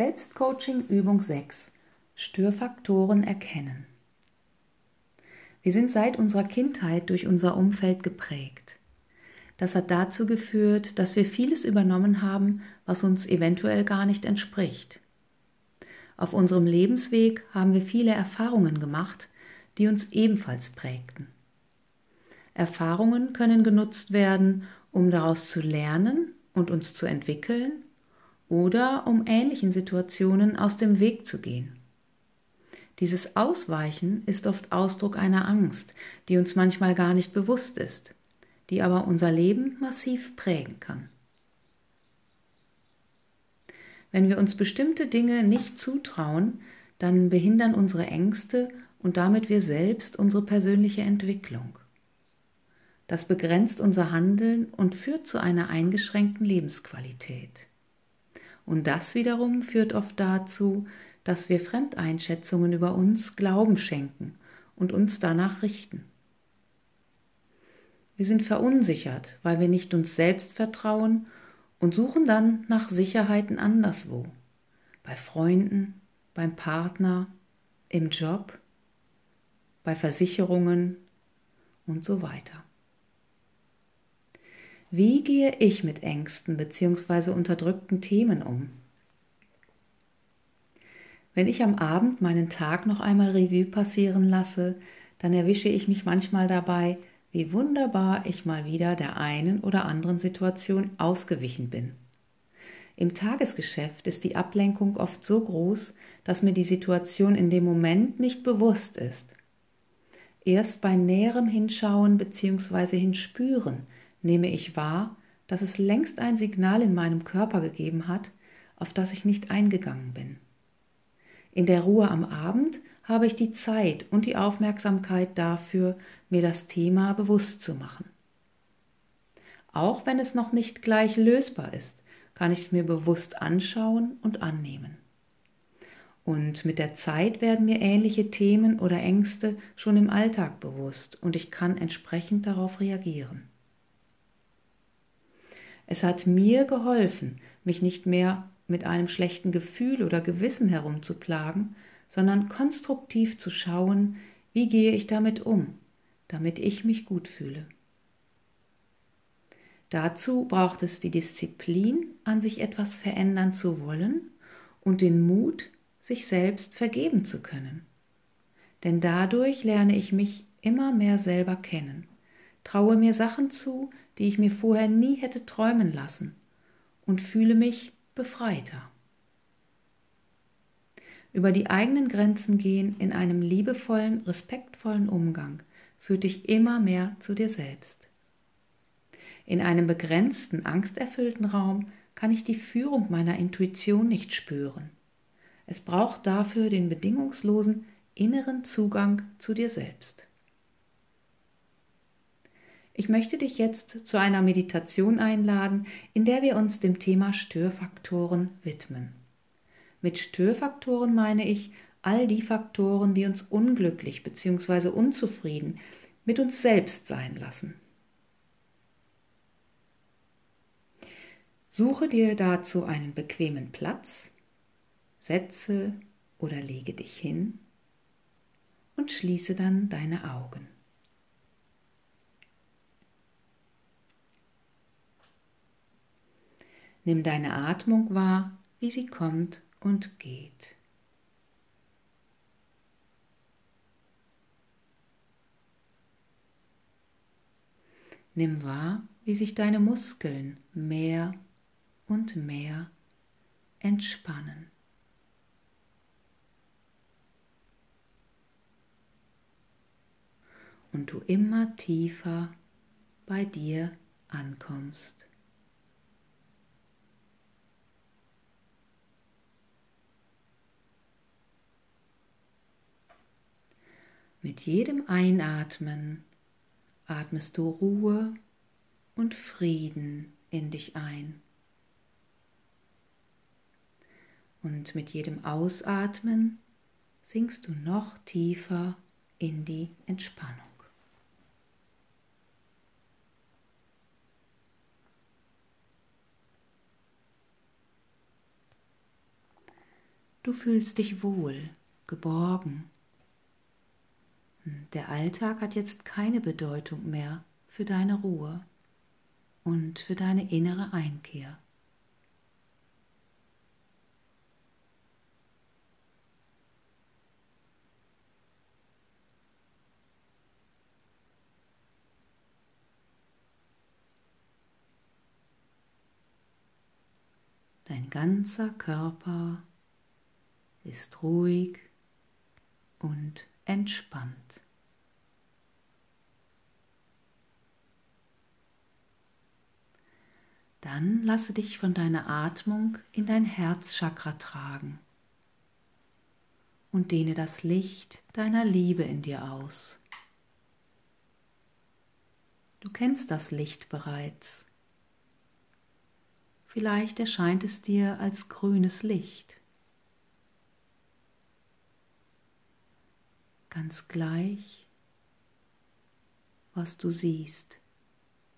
Selbstcoaching Übung 6 Störfaktoren erkennen. Wir sind seit unserer Kindheit durch unser Umfeld geprägt. Das hat dazu geführt, dass wir vieles übernommen haben, was uns eventuell gar nicht entspricht. Auf unserem Lebensweg haben wir viele Erfahrungen gemacht, die uns ebenfalls prägten. Erfahrungen können genutzt werden, um daraus zu lernen und uns zu entwickeln oder um ähnlichen Situationen aus dem Weg zu gehen. Dieses Ausweichen ist oft Ausdruck einer Angst, die uns manchmal gar nicht bewusst ist, die aber unser Leben massiv prägen kann. Wenn wir uns bestimmte Dinge nicht zutrauen, dann behindern unsere Ängste und damit wir selbst unsere persönliche Entwicklung. Das begrenzt unser Handeln und führt zu einer eingeschränkten Lebensqualität. Und das wiederum führt oft dazu, dass wir Fremdeinschätzungen über uns Glauben schenken und uns danach richten. Wir sind verunsichert, weil wir nicht uns selbst vertrauen und suchen dann nach Sicherheiten anderswo, bei Freunden, beim Partner, im Job, bei Versicherungen und so weiter. Wie gehe ich mit Ängsten bzw. unterdrückten Themen um? Wenn ich am Abend meinen Tag noch einmal Revue passieren lasse, dann erwische ich mich manchmal dabei, wie wunderbar ich mal wieder der einen oder anderen Situation ausgewichen bin. Im Tagesgeschäft ist die Ablenkung oft so groß, dass mir die Situation in dem Moment nicht bewusst ist. Erst bei näherem Hinschauen bzw. Hinspüren nehme ich wahr, dass es längst ein Signal in meinem Körper gegeben hat, auf das ich nicht eingegangen bin. In der Ruhe am Abend habe ich die Zeit und die Aufmerksamkeit dafür, mir das Thema bewusst zu machen. Auch wenn es noch nicht gleich lösbar ist, kann ich es mir bewusst anschauen und annehmen. Und mit der Zeit werden mir ähnliche Themen oder Ängste schon im Alltag bewusst und ich kann entsprechend darauf reagieren. Es hat mir geholfen, mich nicht mehr mit einem schlechten Gefühl oder Gewissen herumzuplagen, sondern konstruktiv zu schauen, wie gehe ich damit um, damit ich mich gut fühle. Dazu braucht es die Disziplin, an sich etwas verändern zu wollen und den Mut, sich selbst vergeben zu können. Denn dadurch lerne ich mich immer mehr selber kennen, traue mir Sachen zu, die ich mir vorher nie hätte träumen lassen, und fühle mich befreiter. Über die eigenen Grenzen gehen in einem liebevollen, respektvollen Umgang führt dich immer mehr zu dir selbst. In einem begrenzten, angsterfüllten Raum kann ich die Führung meiner Intuition nicht spüren. Es braucht dafür den bedingungslosen inneren Zugang zu dir selbst. Ich möchte dich jetzt zu einer Meditation einladen, in der wir uns dem Thema Störfaktoren widmen. Mit Störfaktoren meine ich all die Faktoren, die uns unglücklich bzw. unzufrieden mit uns selbst sein lassen. Suche dir dazu einen bequemen Platz, setze oder lege dich hin und schließe dann deine Augen. Nimm deine Atmung wahr, wie sie kommt und geht. Nimm wahr, wie sich deine Muskeln mehr und mehr entspannen. Und du immer tiefer bei dir ankommst. Mit jedem Einatmen atmest du Ruhe und Frieden in dich ein. Und mit jedem Ausatmen sinkst du noch tiefer in die Entspannung. Du fühlst dich wohl, geborgen. Der Alltag hat jetzt keine Bedeutung mehr für deine Ruhe und für deine innere Einkehr. Dein ganzer Körper ist ruhig und entspannt. Dann lasse dich von deiner Atmung in dein Herzchakra tragen und dehne das Licht deiner Liebe in dir aus. Du kennst das Licht bereits. Vielleicht erscheint es dir als grünes Licht. Ganz gleich, was du siehst,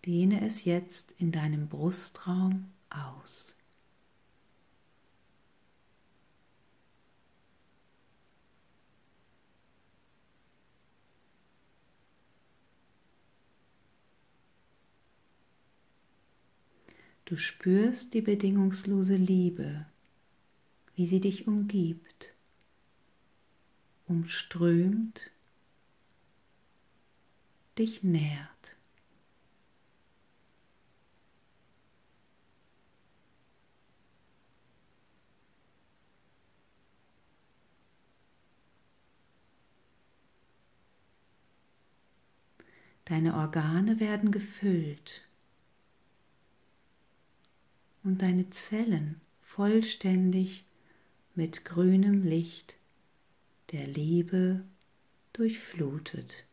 dehne es jetzt in deinem Brustraum aus. Du spürst die bedingungslose Liebe, wie sie dich umgibt, umströmt, dich nährt. Deine Organe werden gefüllt und deine Zellen vollständig mit grünem Licht der Liebe durchflutet.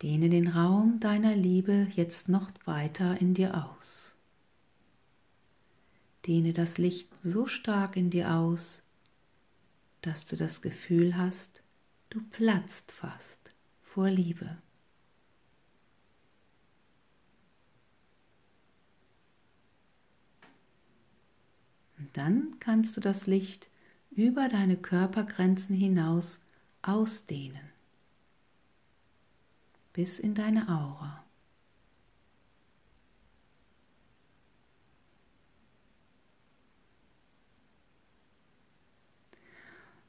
Dehne den Raum deiner Liebe jetzt noch weiter in dir aus. Dehne das Licht so stark in dir aus, dass du das Gefühl hast, du platzt fast vor Liebe. Und dann kannst du das Licht über deine Körpergrenzen hinaus ausdehnen, bis in deine Aura.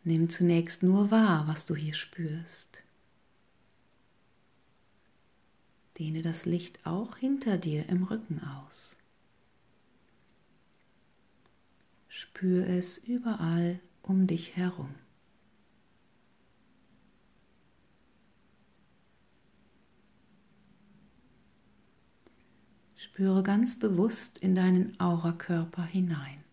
Nimm zunächst nur wahr, was du hier spürst. Dehne das Licht auch hinter dir im Rücken aus. Spür es überall um dich herum. Spüre ganz bewusst in deinen Aurakörper hinein.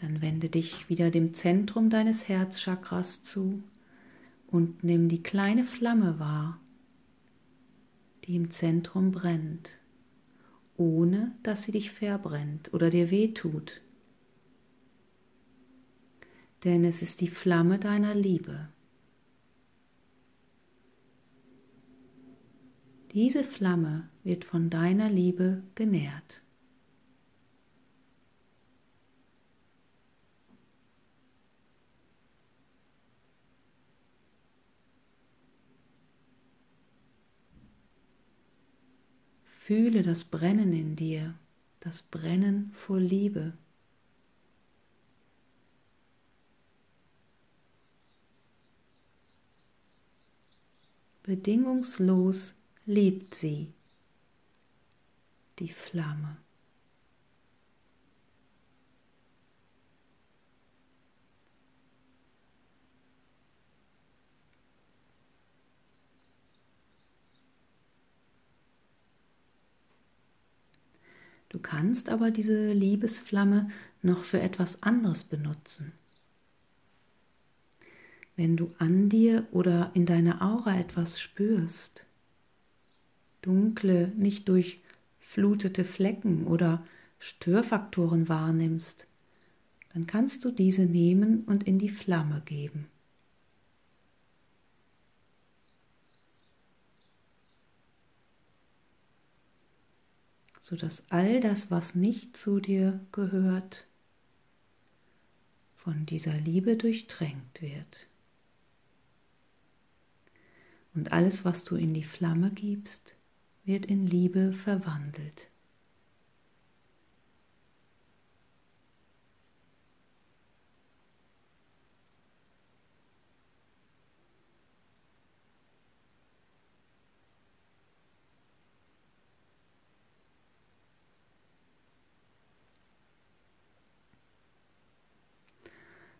Dann wende dich wieder dem Zentrum deines Herzchakras zu und nimm die kleine Flamme wahr, die im Zentrum brennt, ohne dass sie dich verbrennt oder dir wehtut. Denn es ist die Flamme deiner Liebe. Diese Flamme wird von deiner Liebe genährt. Fühle das Brennen in dir, das Brennen vor Liebe. Bedingungslos liebt sie die Flamme. Du kannst aber diese Liebesflamme noch für etwas anderes benutzen. Wenn du an dir oder in deiner Aura etwas spürst, dunkle, nicht durchflutete Flecken oder Störfaktoren wahrnimmst, dann kannst du diese nehmen und in die Flamme geben. Sodass all das, was nicht zu dir gehört, von dieser Liebe durchtränkt wird. Und alles, was du in die Flamme gibst, wird in Liebe verwandelt.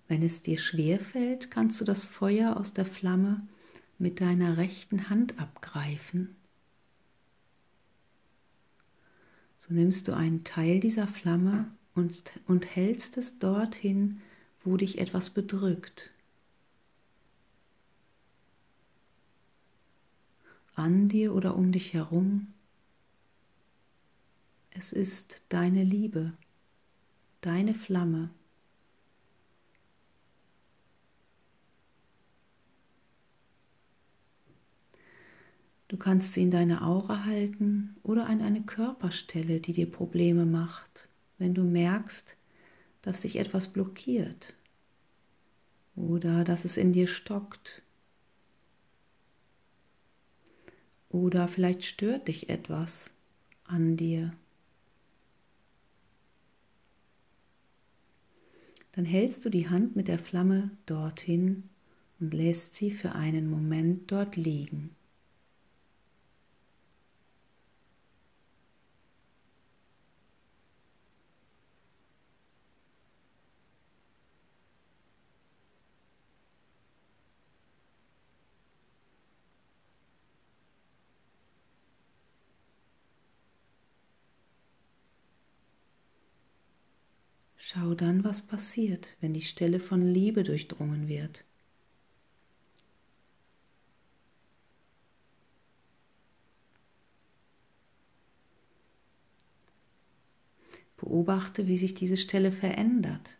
Wenn es dir schwer fällt, kannst du das Feuer aus der Flamme mit deiner rechten Hand abgreifen. So nimmst du einen Teil dieser Flamme und, und hältst es dorthin, wo dich etwas bedrückt. An dir oder um dich herum. Es ist deine Liebe, deine Flamme. Du kannst sie in deine Aura halten oder an eine Körperstelle, die dir Probleme macht, wenn du merkst, dass dich etwas blockiert oder dass es in dir stockt. Oder vielleicht stört dich etwas an dir. Dann hältst du die Hand mit der Flamme dorthin und lässt sie für einen Moment dort liegen. Schau dann, was passiert, wenn die Stelle von Liebe durchdrungen wird. Beobachte, wie sich diese Stelle verändert.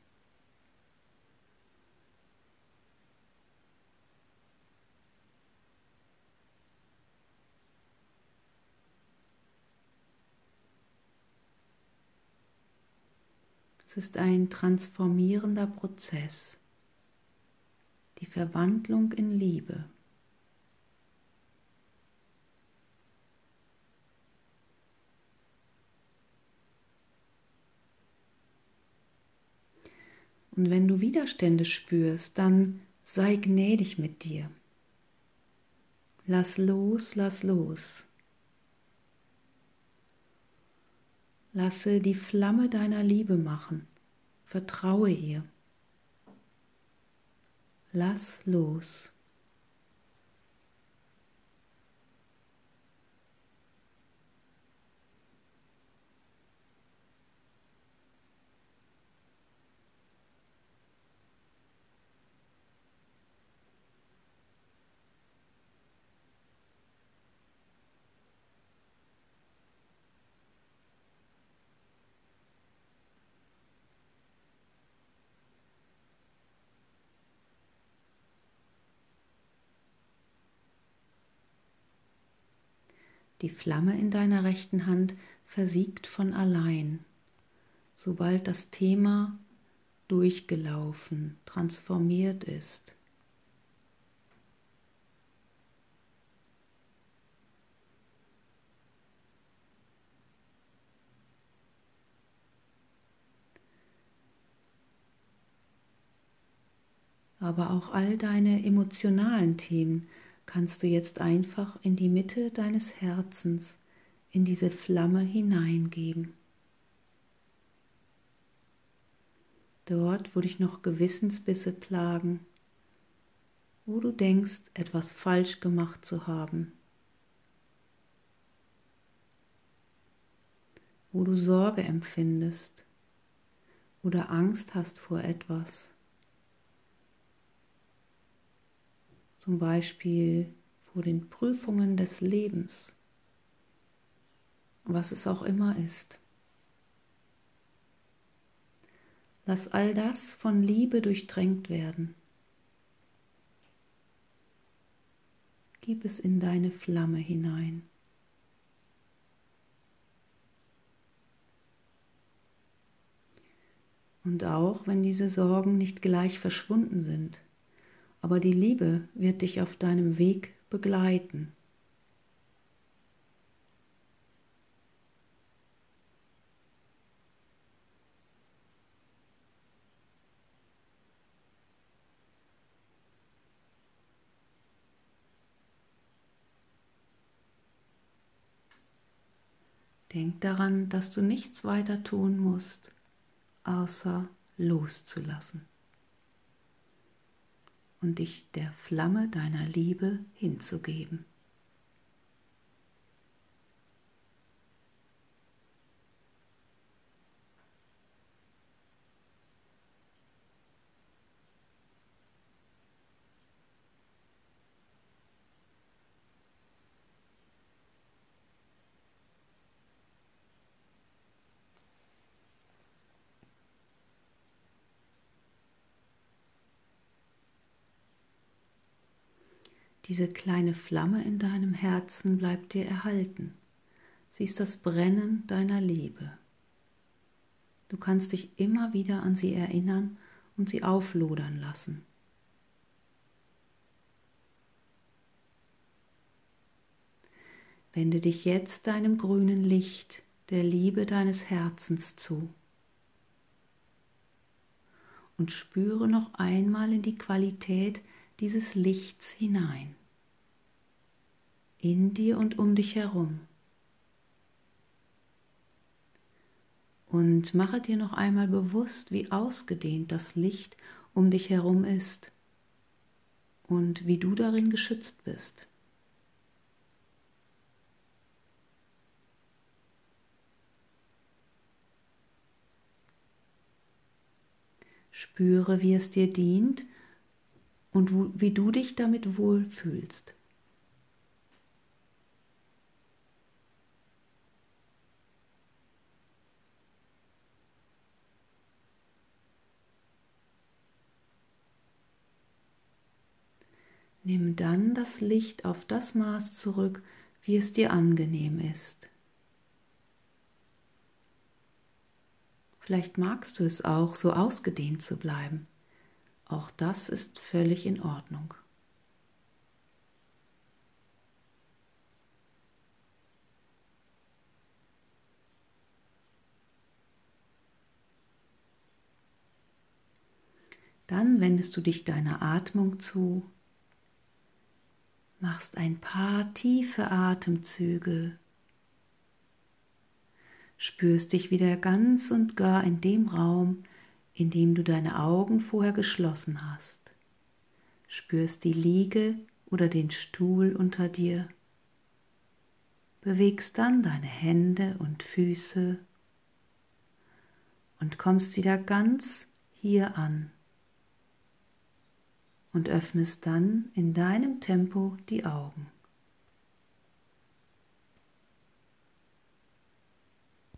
Ist ein transformierender Prozess, die Verwandlung in Liebe. Und wenn du Widerstände spürst, dann sei gnädig mit dir. Lass los, lass los. Lasse die Flamme deiner Liebe machen. Vertraue ihr. Lass los. Die Flamme in deiner rechten Hand versiegt von allein, sobald das Thema durchgelaufen, transformiert ist. aber auch all deine emotionalen Themen kannst du jetzt einfach in die Mitte deines Herzens, in diese Flamme hineingeben. Dort, wo dich noch Gewissensbisse plagen, wo du denkst, etwas falsch gemacht zu haben, wo du Sorge empfindest oder Angst hast vor etwas. Zum Beispiel vor den Prüfungen des Lebens, was es auch immer ist. Lass all das von Liebe durchdrängt werden. Gib es in deine Flamme hinein. Und auch wenn diese Sorgen nicht gleich verschwunden sind, aber die Liebe wird dich auf deinem Weg begleiten. Denk daran, dass du nichts weiter tun musst, außer loszulassen und dich der Flamme deiner Liebe hinzugeben. Diese kleine Flamme in deinem Herzen bleibt dir erhalten. Sie ist das Brennen deiner Liebe. Du kannst dich immer wieder an sie erinnern und sie auflodern lassen. Wende dich jetzt deinem grünen Licht, der Liebe deines Herzens zu und spüre noch einmal in die Qualität dieses Lichts hinein, in dir und um dich herum. Und mache dir noch einmal bewusst, wie ausgedehnt das Licht um dich herum ist und wie du darin geschützt bist. Spüre, wie es dir dient und wo, wie du dich damit wohlfühlst. Nimm dann das Licht auf das Maß zurück, wie es dir angenehm ist. Vielleicht magst du es auch, so ausgedehnt zu bleiben. Auch das ist völlig in Ordnung. Dann wendest du dich deiner Atmung zu, machst ein paar tiefe Atemzüge, spürst dich wieder ganz und gar in dem Raum, indem du deine Augen vorher geschlossen hast. Spürst die Liege oder den Stuhl unter dir. Bewegst dann deine Hände und Füße und kommst wieder ganz hier an und öffnest dann in deinem Tempo die Augen.